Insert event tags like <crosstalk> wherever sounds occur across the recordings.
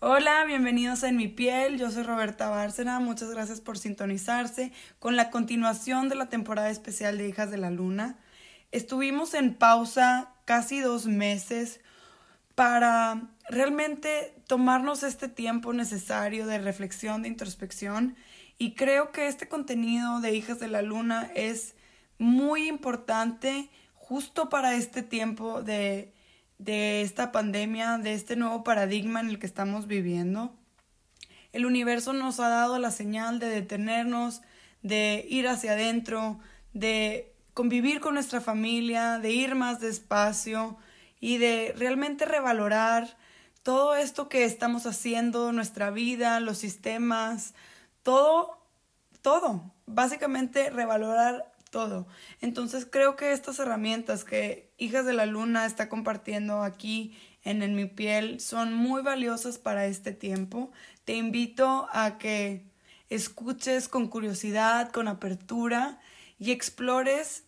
Hola, bienvenidos a En mi piel. Yo soy Roberta Bárcena. Muchas gracias por sintonizarse con la continuación de la temporada especial de Hijas de la Luna. Estuvimos en pausa casi dos meses para realmente tomarnos este tiempo necesario de reflexión, de introspección. Y creo que este contenido de Hijas de la Luna es muy importante justo para este tiempo de de esta pandemia, de este nuevo paradigma en el que estamos viviendo. El universo nos ha dado la señal de detenernos, de ir hacia adentro, de convivir con nuestra familia, de ir más despacio y de realmente revalorar todo esto que estamos haciendo, nuestra vida, los sistemas, todo, todo. Básicamente revalorar todo. Entonces creo que estas herramientas que Hijas de la Luna está compartiendo aquí en En mi piel son muy valiosas para este tiempo. Te invito a que escuches con curiosidad, con apertura y explores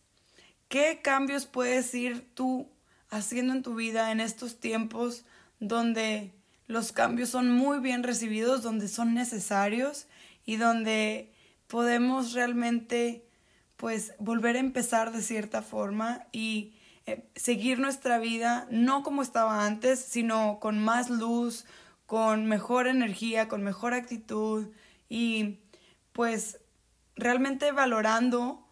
qué cambios puedes ir tú haciendo en tu vida en estos tiempos donde los cambios son muy bien recibidos, donde son necesarios y donde podemos realmente pues volver a empezar de cierta forma y eh, seguir nuestra vida no como estaba antes, sino con más luz, con mejor energía, con mejor actitud y pues realmente valorando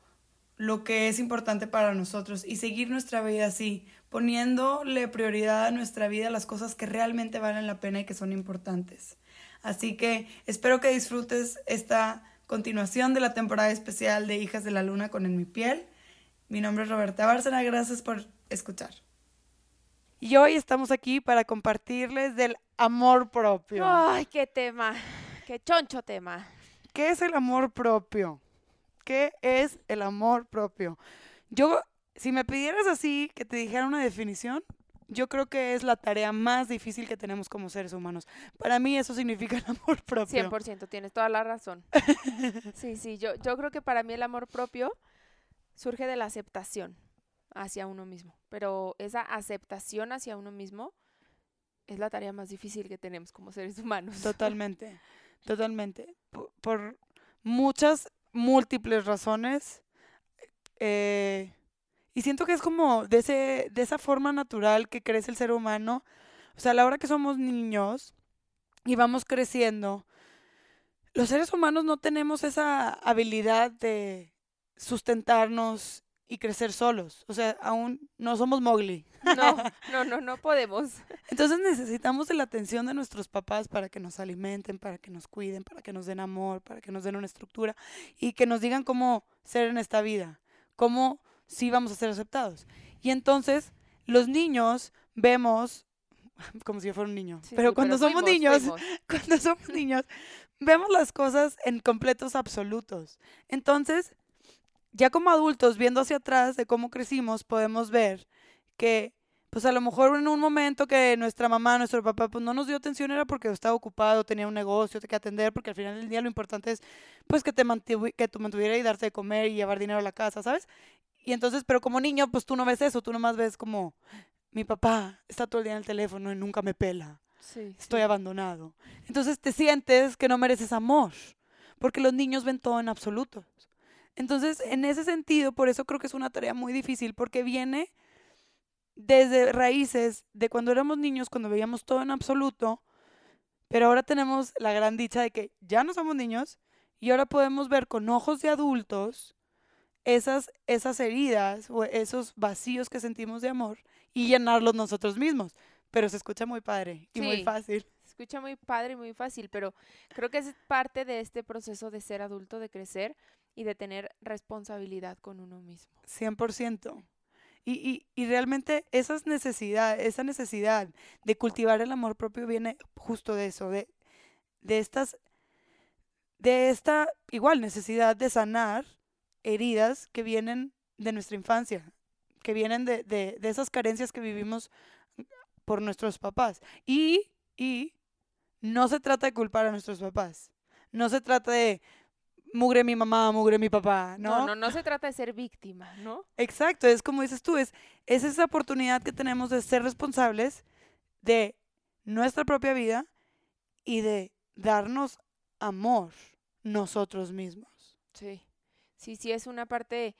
lo que es importante para nosotros y seguir nuestra vida así, poniéndole prioridad a nuestra vida las cosas que realmente valen la pena y que son importantes. Así que espero que disfrutes esta continuación de la temporada especial de Hijas de la Luna con En mi piel. Mi nombre es Roberta Bárcena, gracias por escuchar. Y hoy estamos aquí para compartirles del amor propio. Ay, qué tema, qué choncho tema. ¿Qué es el amor propio? ¿Qué es el amor propio? Yo, si me pidieras así que te dijera una definición, yo creo que es la tarea más difícil que tenemos como seres humanos. Para mí eso significa el amor propio. 100%, tienes toda la razón. <laughs> sí, sí, yo, yo creo que para mí el amor propio surge de la aceptación hacia uno mismo, pero esa aceptación hacia uno mismo es la tarea más difícil que tenemos como seres humanos. Totalmente, <laughs> totalmente. Por, muchas, múltiples razones. Eh, y siento que es como de, ese, de esa forma natural que crece el ser humano. O sea, a la hora que somos niños y vamos creciendo, los seres humanos no tenemos esa habilidad de sustentarnos y crecer solos. O sea, aún no somos Mowgli. No, <laughs> no, no, no podemos. Entonces necesitamos de la atención de nuestros papás para que nos alimenten, para que nos cuiden, para que nos den amor, para que nos den una estructura y que nos digan cómo ser en esta vida, cómo sí vamos a ser aceptados. Y entonces los niños vemos, <laughs> como si yo fuera un niño, pero cuando somos niños, <laughs> cuando somos niños, vemos las cosas en completos absolutos. Entonces, ya como adultos, viendo hacia atrás de cómo crecimos, podemos ver que pues a lo mejor en un momento que nuestra mamá, nuestro papá, pues no nos dio atención era porque estaba ocupado, tenía un negocio que atender, porque al final del día lo importante es pues que te que tú mantuviera y darte de comer y llevar dinero a la casa, ¿sabes? Y entonces, pero como niño, pues tú no ves eso, tú nomás ves como, mi papá está todo el día en el teléfono y nunca me pela. Sí, Estoy abandonado. Entonces te sientes que no mereces amor, porque los niños ven todo en absoluto. Entonces, en ese sentido, por eso creo que es una tarea muy difícil, porque viene desde raíces de cuando éramos niños, cuando veíamos todo en absoluto, pero ahora tenemos la gran dicha de que ya no somos niños y ahora podemos ver con ojos de adultos esas, esas heridas o esos vacíos que sentimos de amor y llenarlos nosotros mismos. Pero se escucha muy padre y muy fácil. Se escucha muy padre y muy fácil, pero creo que es parte de este proceso de ser adulto, de crecer y de tener responsabilidad con uno mismo. 100%. Y, y, y, realmente esas necesidad, esa necesidad de cultivar el amor propio viene justo de eso, de, de estas, de esta igual necesidad de sanar heridas que vienen de nuestra infancia, que vienen de, de, de esas carencias que vivimos por nuestros papás. Y, y no se trata de culpar a nuestros papás. No se trata de mugre mi mamá, mugre mi papá, ¿no? No, no, no se trata de ser víctima, ¿no? Exacto, es como dices tú, es, es esa oportunidad que tenemos de ser responsables de nuestra propia vida y de darnos amor nosotros mismos. Sí, sí, sí, es una parte,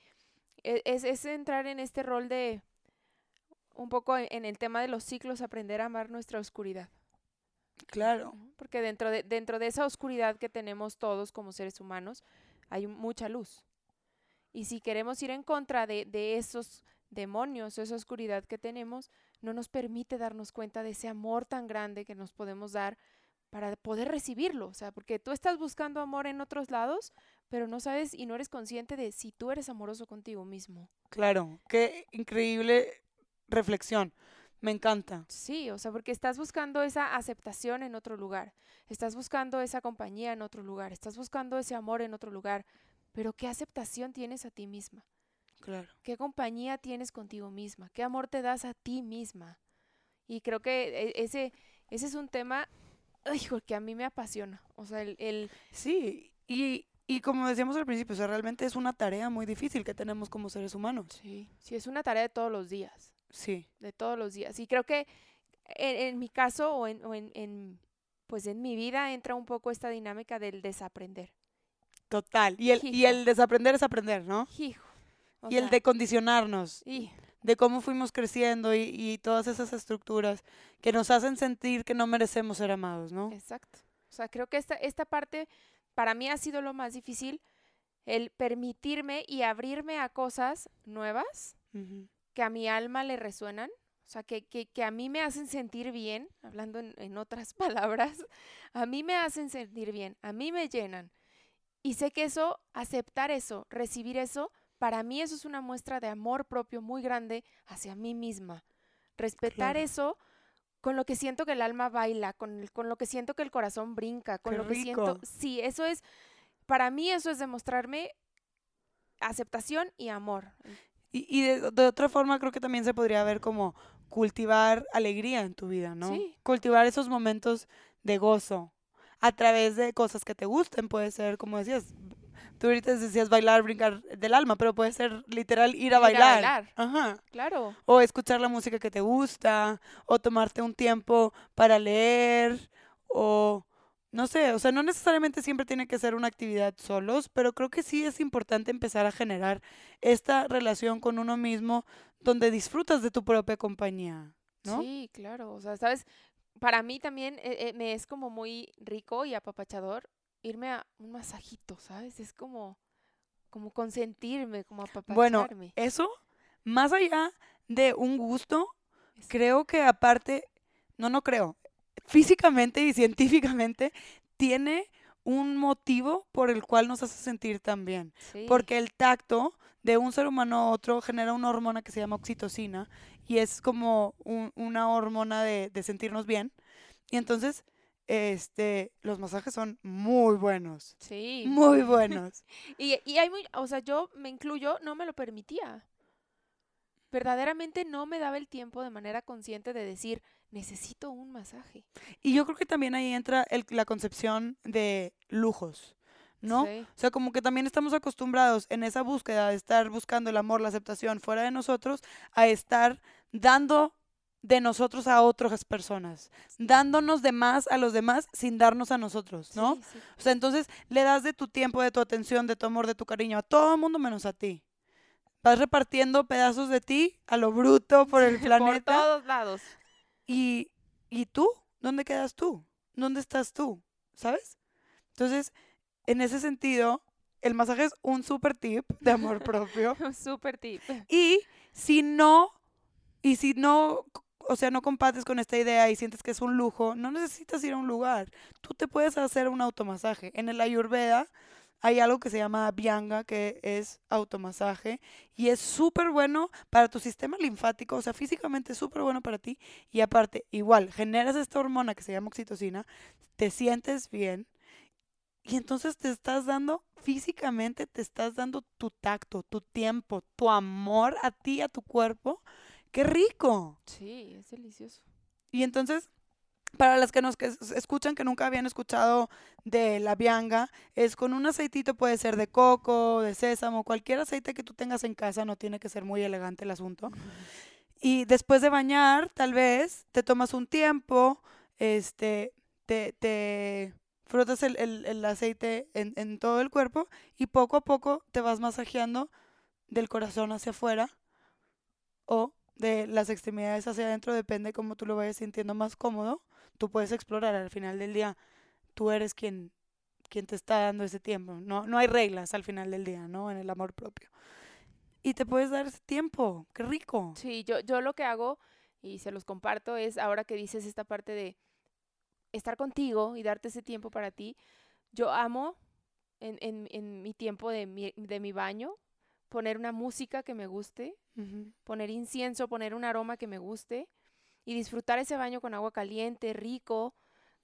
e- es, es entrar en este rol de, un poco en, en el tema de los ciclos, aprender a amar nuestra oscuridad. Claro. Porque dentro de, dentro de esa oscuridad que tenemos todos como seres humanos, hay mucha luz. Y si queremos ir en contra de, de esos demonios, esa oscuridad que tenemos, no nos permite darnos cuenta de ese amor tan grande que nos podemos dar para poder recibirlo. O sea, porque tú estás buscando amor en otros lados, pero no sabes y no eres consciente de si tú eres amoroso contigo mismo. Claro, qué increíble reflexión. Me encanta. Sí, o sea, porque estás buscando esa aceptación en otro lugar, estás buscando esa compañía en otro lugar, estás buscando ese amor en otro lugar, pero ¿qué aceptación tienes a ti misma? Claro. ¿Qué compañía tienes contigo misma? ¿Qué amor te das a ti misma? Y creo que e- ese, ese es un tema hijo, que a mí me apasiona. O sea, el, el- Sí, y, y como decíamos al principio, o sea, realmente es una tarea muy difícil que tenemos como seres humanos. sí, sí, es una tarea de todos los días, Sí, de todos los días. Y creo que en, en mi caso o, en, o en, en, pues en mi vida entra un poco esta dinámica del desaprender. total. Y el, y el desaprender es aprender, ¿no? Hijo. o Y el sea, de condicionarnos, y- de cómo fuimos creciendo y, y todas esas estructuras que nos hacen sentir que no merecemos ser amados, ¿no? Exacto. O sea, creo que esta, esta parte para mí ha sido lo más difícil, el permitirme y abrirme a cosas nuevas que a mi alma le resuenan, o sea, que, que, que a mí me hacen sentir bien, hablando en, en otras <laughs> palabras, a mí me hacen sentir bien, a mí me llenan. Y sé que eso, aceptar eso, recibir eso, para mí eso es una muestra de amor propio muy grande hacia mí misma. Respetar Claro. eso con lo que siento que el alma baila, con, con lo que siento que el corazón brinca, con Qué lo que siento... Sí, eso es, para mí eso es demostrarme aceptación y amor. Y, y de, de otra forma creo que también se podría ver como cultivar alegría en tu vida, ¿no? Sí. Cultivar esos momentos de gozo a través de cosas que te gusten, puede ser, como decías, tú ahorita decías bailar, brincar del alma, pero puede ser literal ir a Ir a bailar. bailar. Ajá. Claro. O escuchar la música que te gusta, o tomarte un tiempo para leer, o no sé, o sea, no necesariamente siempre tiene que ser una actividad solos, pero creo que sí es importante empezar a generar esta relación con uno mismo donde disfrutas de tu propia compañía, ¿no? Sí, claro. O sea, sabes, para mí también eh, eh, me es como muy rico y apapachador irme a un masajito, ¿sabes? Es como, como consentirme, como Bueno, apapacharme. eso, más allá de un gusto, Es- creo que aparte, no, no creo, físicamente y científicamente tiene un motivo por el cual nos hace sentir tan bien. sí, Porque el tacto de un ser humano a otro genera una hormona que se llama oxitocina y es como un- una hormona de, de sentirnos bien. Y entonces, este, los masajes son muy buenos. sí. Muy <laughs> buenos. Y, y hay muy, o sea, yo me incluyo, no me lo permitía. Verdaderamente no me daba el tiempo de manera consciente de decir, necesito un masaje. Y yo creo que también ahí entra el- la concepción de lujos, ¿no? Sí, O sea, como que también estamos acostumbrados en esa búsqueda de estar buscando el amor, la aceptación fuera de nosotros, a estar dando de nosotros a otras personas, dándonos de más a los demás sin darnos a nosotros, ¿no? sí, sí. O sea, entonces le das de tu tiempo, de tu atención, de tu amor, de tu cariño a todo el mundo menos a ti. Vas repartiendo pedazos de ti a lo bruto por el <laughs> Por planeta. todos lados. ¿Y, ¿Y tú? ¿Dónde quedas tú? ¿Dónde estás tú? ¿Sabes? Entonces, en ese sentido, el masaje es un super tip de amor <laughs> propio. Súper tip. Y si no, y si no, o sea, no compartes con esta idea y sientes que es un lujo, no necesitas ir a un lugar. Tú te puedes hacer un automasaje. En el Ayurveda hay algo que se llama Vyanga, que es automasaje, y es súper bueno para tu sistema linfático, o sea, físicamente es súper bueno para ti. Y aparte, igual, generas esta hormona que se llama oxitocina, te sientes bien, y entonces te estás dando, físicamente te estás dando tu tacto, tu tiempo, tu amor a ti, a tu cuerpo. ¡Qué rico! Sí, es delicioso. Y entonces, para las que nos que es- escuchan que nunca habían escuchado de la bianga, es con un aceitito, puede ser de coco, de sésamo, cualquier aceite que tú tengas en casa, no tiene que ser muy elegante el asunto. Y después de bañar, tal vez, te tomas un tiempo, este, te, te frotas el, el- el aceite en, en todo el cuerpo y poco a poco te vas masajeando del corazón hacia afuera o de las extremidades hacia adentro, depende cómo tú lo vayas sintiendo más cómodo. Tú puedes explorar al final del día. Tú eres quien, quien te está dando ese tiempo. No, no hay reglas al final del día, ¿no? En el amor propio. Y te puedes dar ese tiempo. ¡Qué rico! Sí, yo, yo lo que hago, y se los comparto, es ahora que dices esta parte de estar contigo y darte ese tiempo para ti, yo amo en, en, en mi tiempo de mi, de mi baño poner una música que me guste, poner incienso, poner un aroma que me guste y disfrutar ese baño con agua caliente, rico,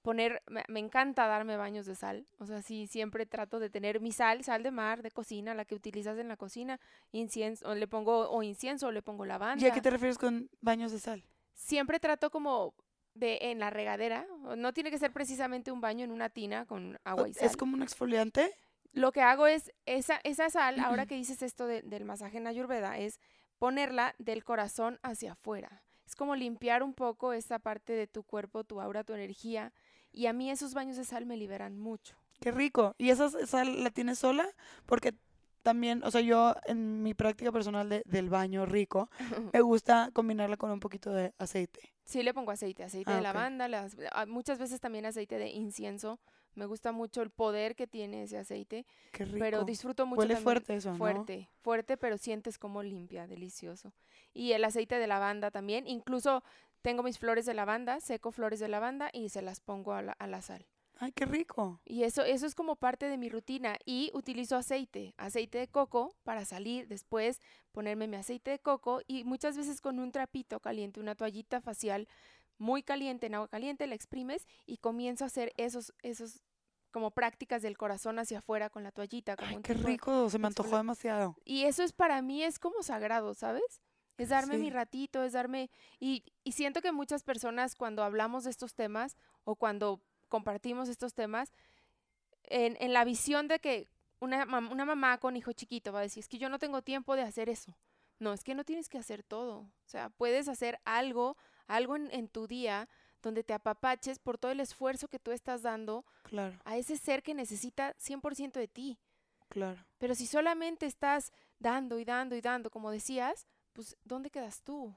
poner, me, me encanta darme baños de sal, o sea, sí, siempre trato de tener mi sal, sal de mar, de cocina, la que utilizas en la cocina, incienso, o le pongo o incienso o le pongo lavanda ¿Y a qué te refieres con baños de sal? siempre trato como de en la regadera. No tiene que ser precisamente un baño en una tina con agua y sal. ¿Es como un exfoliante? Lo que hago es esa, esa sal, ahora que dices esto de- del masaje en Ayurveda, es ponerla del corazón hacia afuera. Es como limpiar un poco esa parte de tu cuerpo, tu aura, tu energía. Y a mí esos baños de sal me liberan mucho. Qué rico. ¿Y esa sal la tienes sola? Porque también, o sea, yo en mi práctica personal de- del baño rico, <laughs> me gusta combinarla con un poquito de aceite. Sí, le pongo aceite, aceite Ah, de ok. lavanda, las- ah, muchas veces también aceite de incienso. Me gusta mucho el poder que tiene ese aceite. Qué rico. Pero disfruto mucho Huele también- fuerte eso, ¿no? Fuerte, fuerte, pero sientes como limpia, delicioso. Y el aceite de lavanda también. Incluso tengo mis flores de lavanda, seco flores de lavanda y se las pongo a la, a la sal. Ay, qué rico. Y eso, eso es como parte de mi rutina. Y utilizo aceite, aceite de coco para salir después, ponerme mi aceite de coco y muchas veces con un trapito caliente, una toallita facial muy caliente, en agua caliente, la exprimes y comienzo a hacer esos, esos como prácticas del corazón hacia afuera con la toallita. Como Ay, qué rico. Se me antojó demasiado. y eso es para mí, es como sagrado, ¿sabes? Es darme mi ratito, es darme... Y, y siento que muchas personas cuando hablamos de estos temas o cuando compartimos estos temas, en, en la visión de que una, mam- una mamá con hijo chiquito va a decir, es que yo no tengo tiempo de hacer eso. No, es que no tienes que hacer todo. O sea, puedes hacer algo, algo en, en tu día donde te apapaches por todo el esfuerzo que tú estás dando Claro, a ese ser que necesita 100% de ti. claro. Pero si solamente estás dando y dando y dando, como decías, pues ¿dónde quedas tú?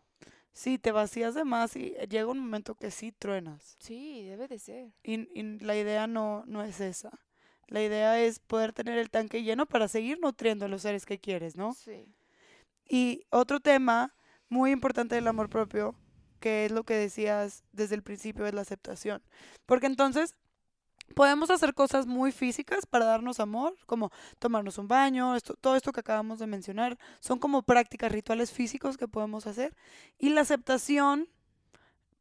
Sí, te vacías de más y llega un momento que sí truenas. Sí, debe de ser. Y, y la idea no, no es esa. La idea es poder tener el tanque lleno para seguir nutriendo a los seres que quieres, ¿no? Sí. Y otro tema muy importante del amor propio, que es lo que decías desde el principio, es la aceptación. Porque entonces podemos hacer cosas muy físicas para darnos amor, como tomarnos un baño, esto, todo esto que acabamos de mencionar, son como prácticas, rituales físicos que podemos hacer. Y la aceptación,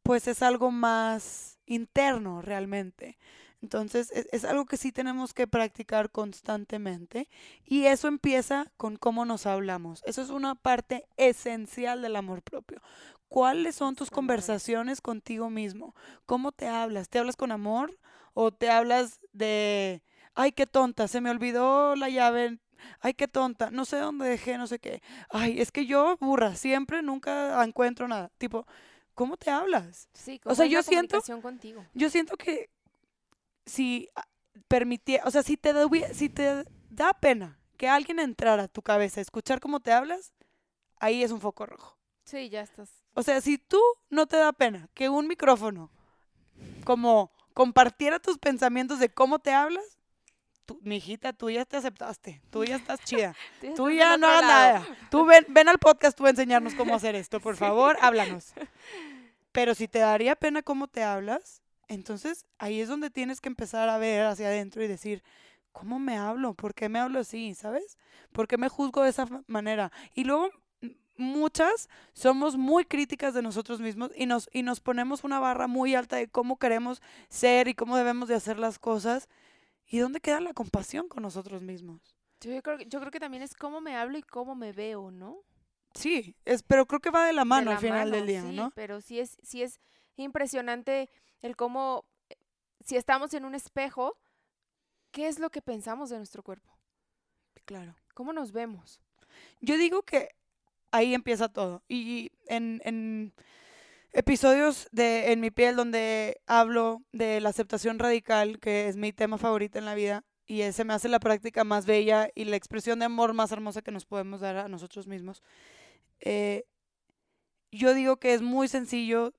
pues es algo más interno realmente. Entonces es, es algo que sí tenemos que practicar constantemente y eso empieza con cómo nos hablamos. Eso es una parte esencial del amor propio. ¿Cuáles son tus conversaciones contigo mismo? ¿Cómo te hablas? ¿Te hablas con amor o te hablas de, ay, qué tonta, se me olvidó la llave, ay, qué tonta, no sé dónde dejé, no sé qué. Ay, es que yo, burra, siempre nunca encuentro nada. Tipo, ¿cómo te hablas? Sí, O sea, es yo la siento- contigo. Yo siento que si permitía, o sea, si te, da- si te da pena que alguien entrara a tu cabeza a escuchar cómo te hablas, ahí es un foco rojo. Sí, ya estás. O sea, si tú no te da pena que un micrófono como compartiera tus pensamientos de cómo te hablas, tú, mijita, tú ya te aceptaste, tú ya estás chida. <laughs> Tú ya no hagas nada. Tú ven, ven al podcast tú a enseñarnos cómo hacer esto, por favor, háblanos. <laughs> Pero si te daría pena cómo te hablas, entonces ahí es donde tienes que empezar a ver hacia adentro y decir, ¿cómo me hablo? ¿Por qué me hablo así? ¿Sabes? ¿Por qué me juzgo de esa manera? Y luego muchas somos muy críticas de nosotros mismos y nos, y nos ponemos una barra muy alta de cómo queremos ser y cómo debemos de hacer las cosas. ¿Y dónde queda la compasión con nosotros mismos? Yo creo, que- yo creo que también es cómo me hablo y cómo me veo, ¿no? Sí, es, pero creo que va de la De mano la al final del mano, día, sí, ¿no? Pero sí es, sí es impresionante el cómo, eh, si estamos en un espejo, ¿qué es lo que pensamos de nuestro cuerpo? Claro. ¿Cómo nos vemos? Yo digo que ahí empieza todo. Y en, episodios de En mi piel donde hablo de la aceptación radical, que es mi tema favorito en la vida, y ese me hace la práctica más bella y la expresión de amor más hermosa que nos podemos dar a nosotros mismos. Eh, yo digo que es muy sencillo,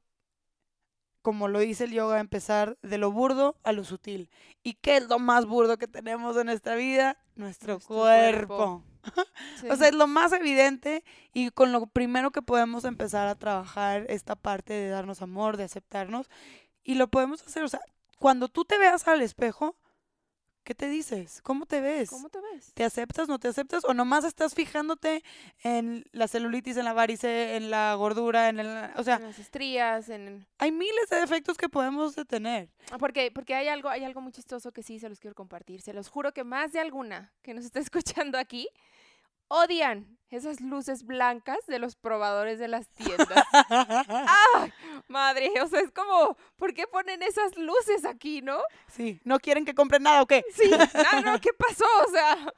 como lo dice el yoga, empezar de lo burdo a lo sutil. ¿Y qué es lo más burdo que tenemos en nuestra vida? Nuestro, Nuestro cuerpo. cuerpo. <laughs> O sea, es lo más evidente y con lo primero que podemos empezar a trabajar esta parte de darnos amor, de aceptarnos. Y lo podemos hacer, o sea, cuando tú te veas al espejo, ¿qué te dices? ¿Cómo te ves? ¿Cómo te ves? ¿Te aceptas, no te aceptas? ¿O nomás estás fijándote en la celulitis, en la varice, en la gordura, en el... O sea, en las estrías, en... hay miles de defectos que podemos detener. Ah, Porque, porque hay algo, hay algo muy chistoso que sí se los quiero compartir. Se los juro que más de alguna que nos está <laughs> escuchando aquí odian esas luces blancas de los probadores de las tiendas. <laughs> ¡Ay, madre! O sea, es como, ¿por qué ponen esas luces aquí, no? Sí, ¿no quieren que compren nada o qué? Sí, no, <laughs> no, ¿qué pasó? O sea,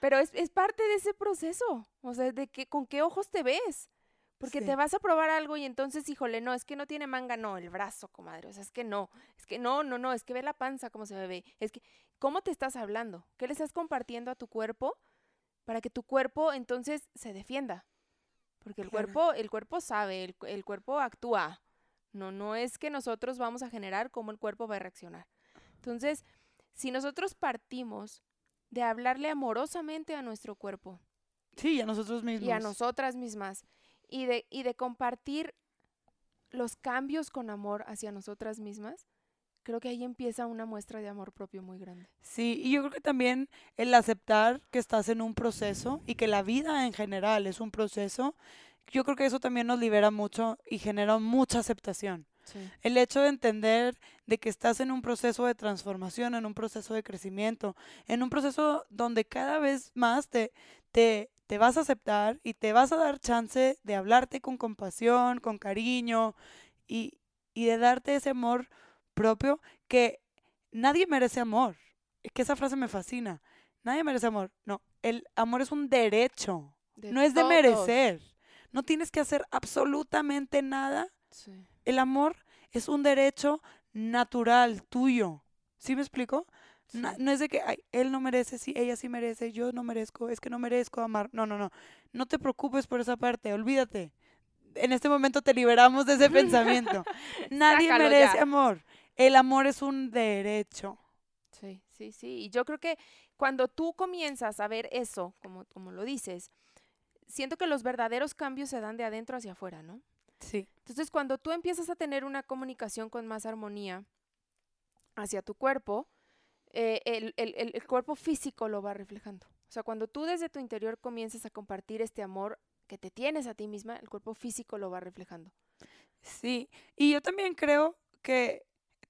pero es, es parte de ese proceso. O sea, de que con qué ojos te ves. Porque Sí. te vas a probar algo y entonces, híjole, no, es que no tiene manga, no, el brazo, comadre. O sea, es que no, es que no, no, no, es que ve la panza como se me ve. Es que, ¿cómo te estás hablando? ¿Qué le estás compartiendo a tu cuerpo para que tu cuerpo entonces se defienda? Porque el Claro. cuerpo, el cuerpo sabe, el, el cuerpo actúa. No, no es que nosotros vamos a generar cómo el cuerpo va a reaccionar. Entonces, si nosotros partimos de hablarle amorosamente a nuestro cuerpo Sí, a nosotros mismos. y a nosotras mismas y de, y de compartir los cambios con amor hacia nosotras mismas, creo que ahí empieza una muestra de amor propio muy grande. Sí, y yo creo que también el aceptar que estás en un proceso y que la vida en general es un proceso, yo creo que eso también nos libera mucho y genera mucha aceptación. El hecho de entender de que estás en un proceso de transformación, en un proceso de crecimiento, en un proceso donde cada vez más te, te, te vas a aceptar y te vas a dar chance de hablarte con compasión, con cariño y, y de darte ese amor propio que nadie merece amor. Es que esa frase me fascina. Nadie merece amor. No, el amor es un derecho, no es de todos. merecer. No tienes que hacer absolutamente nada Sí. el amor es un derecho natural tuyo. ¿Sí me explico? Sí. no es de que ay, él no merece, sí, ella sí merece, yo no merezco, es que no merezco amar. No, no, no. No te preocupes por esa parte, olvídate. En este momento te liberamos de ese <laughs> pensamiento. Nadie Sácalo merece ya. amor. El amor es un derecho. Sí, sí, sí. Y yo creo que cuando tú comienzas a ver eso, como, como lo dices, siento que los verdaderos cambios se dan de adentro hacia afuera, ¿no? Sí. Entonces, cuando tú empiezas a tener una comunicación con más armonía hacia tu cuerpo, eh, el, el- el- el cuerpo físico lo va reflejando. O sea, cuando tú desde tu interior comienzas a compartir este amor que te tienes a ti misma, el cuerpo físico lo va reflejando. Sí, y yo también creo que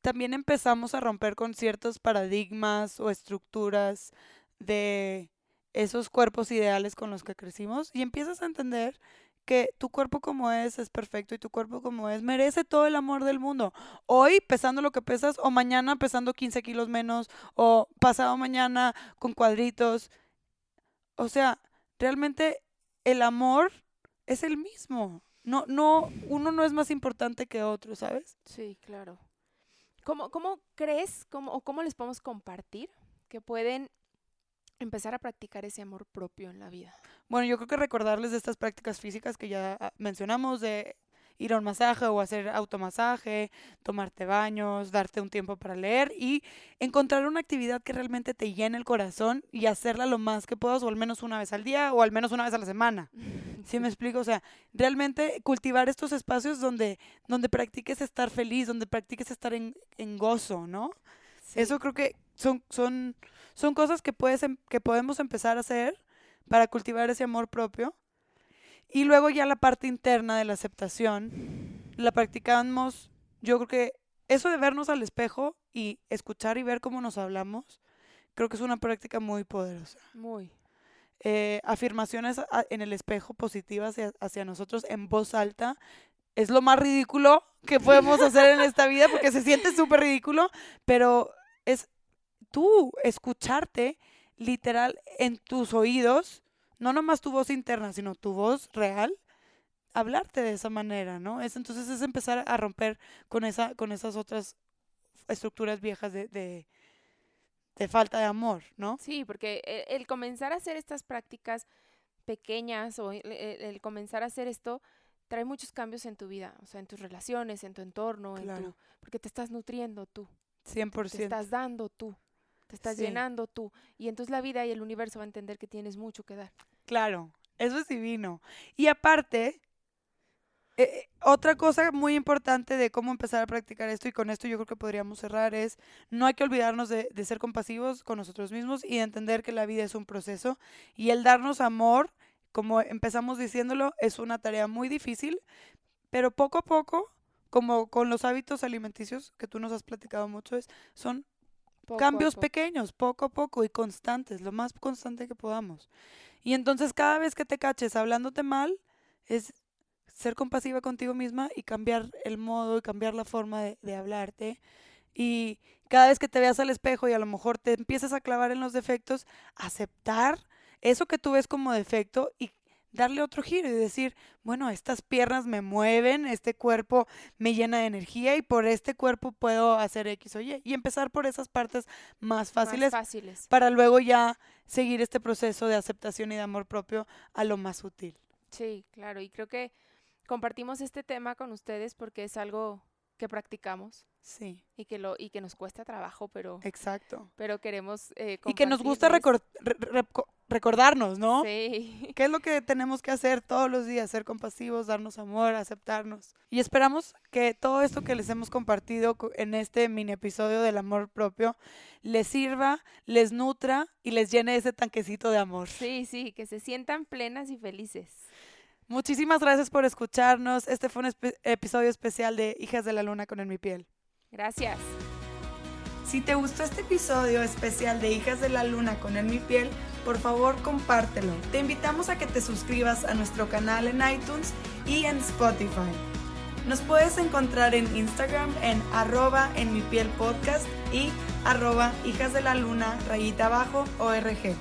también empezamos a romper con ciertos paradigmas o estructuras de esos cuerpos ideales con los que crecimos y empiezas a entender que tu cuerpo como es es perfecto y tu cuerpo como es merece todo el amor del mundo. Hoy pesando lo que pesas o mañana pesando 15 kilos menos o pasado mañana con cuadritos. O sea, realmente el amor es el mismo. No, no, uno no es más importante que otro, ¿sabes? Sí, claro. ¿Cómo, cómo crees cómo, o cómo les podemos compartir que pueden empezar a practicar ese amor propio en la vida? Bueno, yo creo que recordarles de estas prácticas físicas que ya ah, mencionamos, de ir a un masaje o hacer automasaje, tomarte baños, darte un tiempo para leer y encontrar una actividad que realmente te llene el corazón y hacerla lo más que puedas o al menos una vez al día o al menos una vez a la semana. <laughs> ¿Sí me explico? O sea, realmente cultivar estos espacios donde, donde practiques estar feliz, donde practiques estar en, en gozo, ¿no? Sí. Eso creo que son, son, son cosas que, puedes, em- que podemos empezar a hacer para cultivar ese amor propio. Y luego ya la parte interna de la aceptación, la practicamos, yo creo que eso de vernos al espejo y escuchar y ver cómo nos hablamos, creo que es una práctica muy poderosa. Muy. Eh, afirmaciones en el espejo positivas hacia, hacia nosotros en voz alta es lo más ridículo que podemos hacer en esta vida porque se siente súper ridículo, pero es tú escucharte literal en tus oídos, no nomás tu voz interna, sino tu voz real, hablarte de esa manera, ¿no? Es entonces es empezar a romper con esa, con esas otras estructuras viejas de, de, de falta de amor, ¿no? Sí, porque el, el comenzar a hacer estas prácticas pequeñas o el, el, comenzar a hacer esto trae muchos cambios en tu vida, o sea, en tus relaciones, en tu entorno, en tu, porque te estás nutriendo tú. 100%. Te estás dando tú, te estás llenando tú. Y entonces la vida y el universo va a entender que tienes mucho que dar. Claro, eso es divino. Y aparte, eh, otra cosa muy importante de cómo empezar a practicar esto, y con esto yo creo que podríamos cerrar, es no hay que olvidarnos de, de, ser compasivos con nosotros mismos y de entender que la vida es un proceso y el darnos amor, como empezamos diciéndolo, es una tarea muy difícil, pero poco a poco, como con los hábitos alimenticios que tú nos has platicado mucho, es, son poco cambios pequeños, poco a poco y constantes, lo más constante que podamos. Y entonces cada vez que te caches hablándote mal, es ser compasiva contigo misma y cambiar el modo y cambiar la forma de, de, hablarte. Y cada vez que te veas al espejo y a lo mejor te empiezas a clavar en los defectos, aceptar eso que tú ves como defecto y darle otro giro y decir, bueno, estas piernas me mueven, este cuerpo me llena de energía y por este cuerpo puedo hacer X o Y. Y empezar por esas partes más fáciles, más fáciles. para luego ya seguir este proceso de aceptación y de amor propio a lo más útil. Sí, claro. Y creo que compartimos este tema con ustedes porque es algo que practicamos. Sí. Y que lo y que nos cuesta trabajo, pero Exacto. Pero queremos eh, y que nos gusta recor re re recordarnos, ¿no? Sí. ¿Qué es lo que tenemos que hacer todos los días? Ser compasivos, darnos amor, aceptarnos. Y esperamos que todo esto que les hemos compartido en este mini episodio del amor propio les sirva, les nutra y les llene ese tanquecito de amor. Sí, sí, que se sientan plenas y felices. Muchísimas gracias por escucharnos. Este fue un espe episodio especial de Hijas de la Luna con En mi piel. Gracias. Si te gustó este episodio especial de Hijas de la Luna con En mi piel, por favor compártelo. Te invitamos a que te suscribas a nuestro canal en iTunes y en Spotify. Nos puedes encontrar en Instagram en arroba en mi podcast y arroba hijas de la luna rayita abajo org.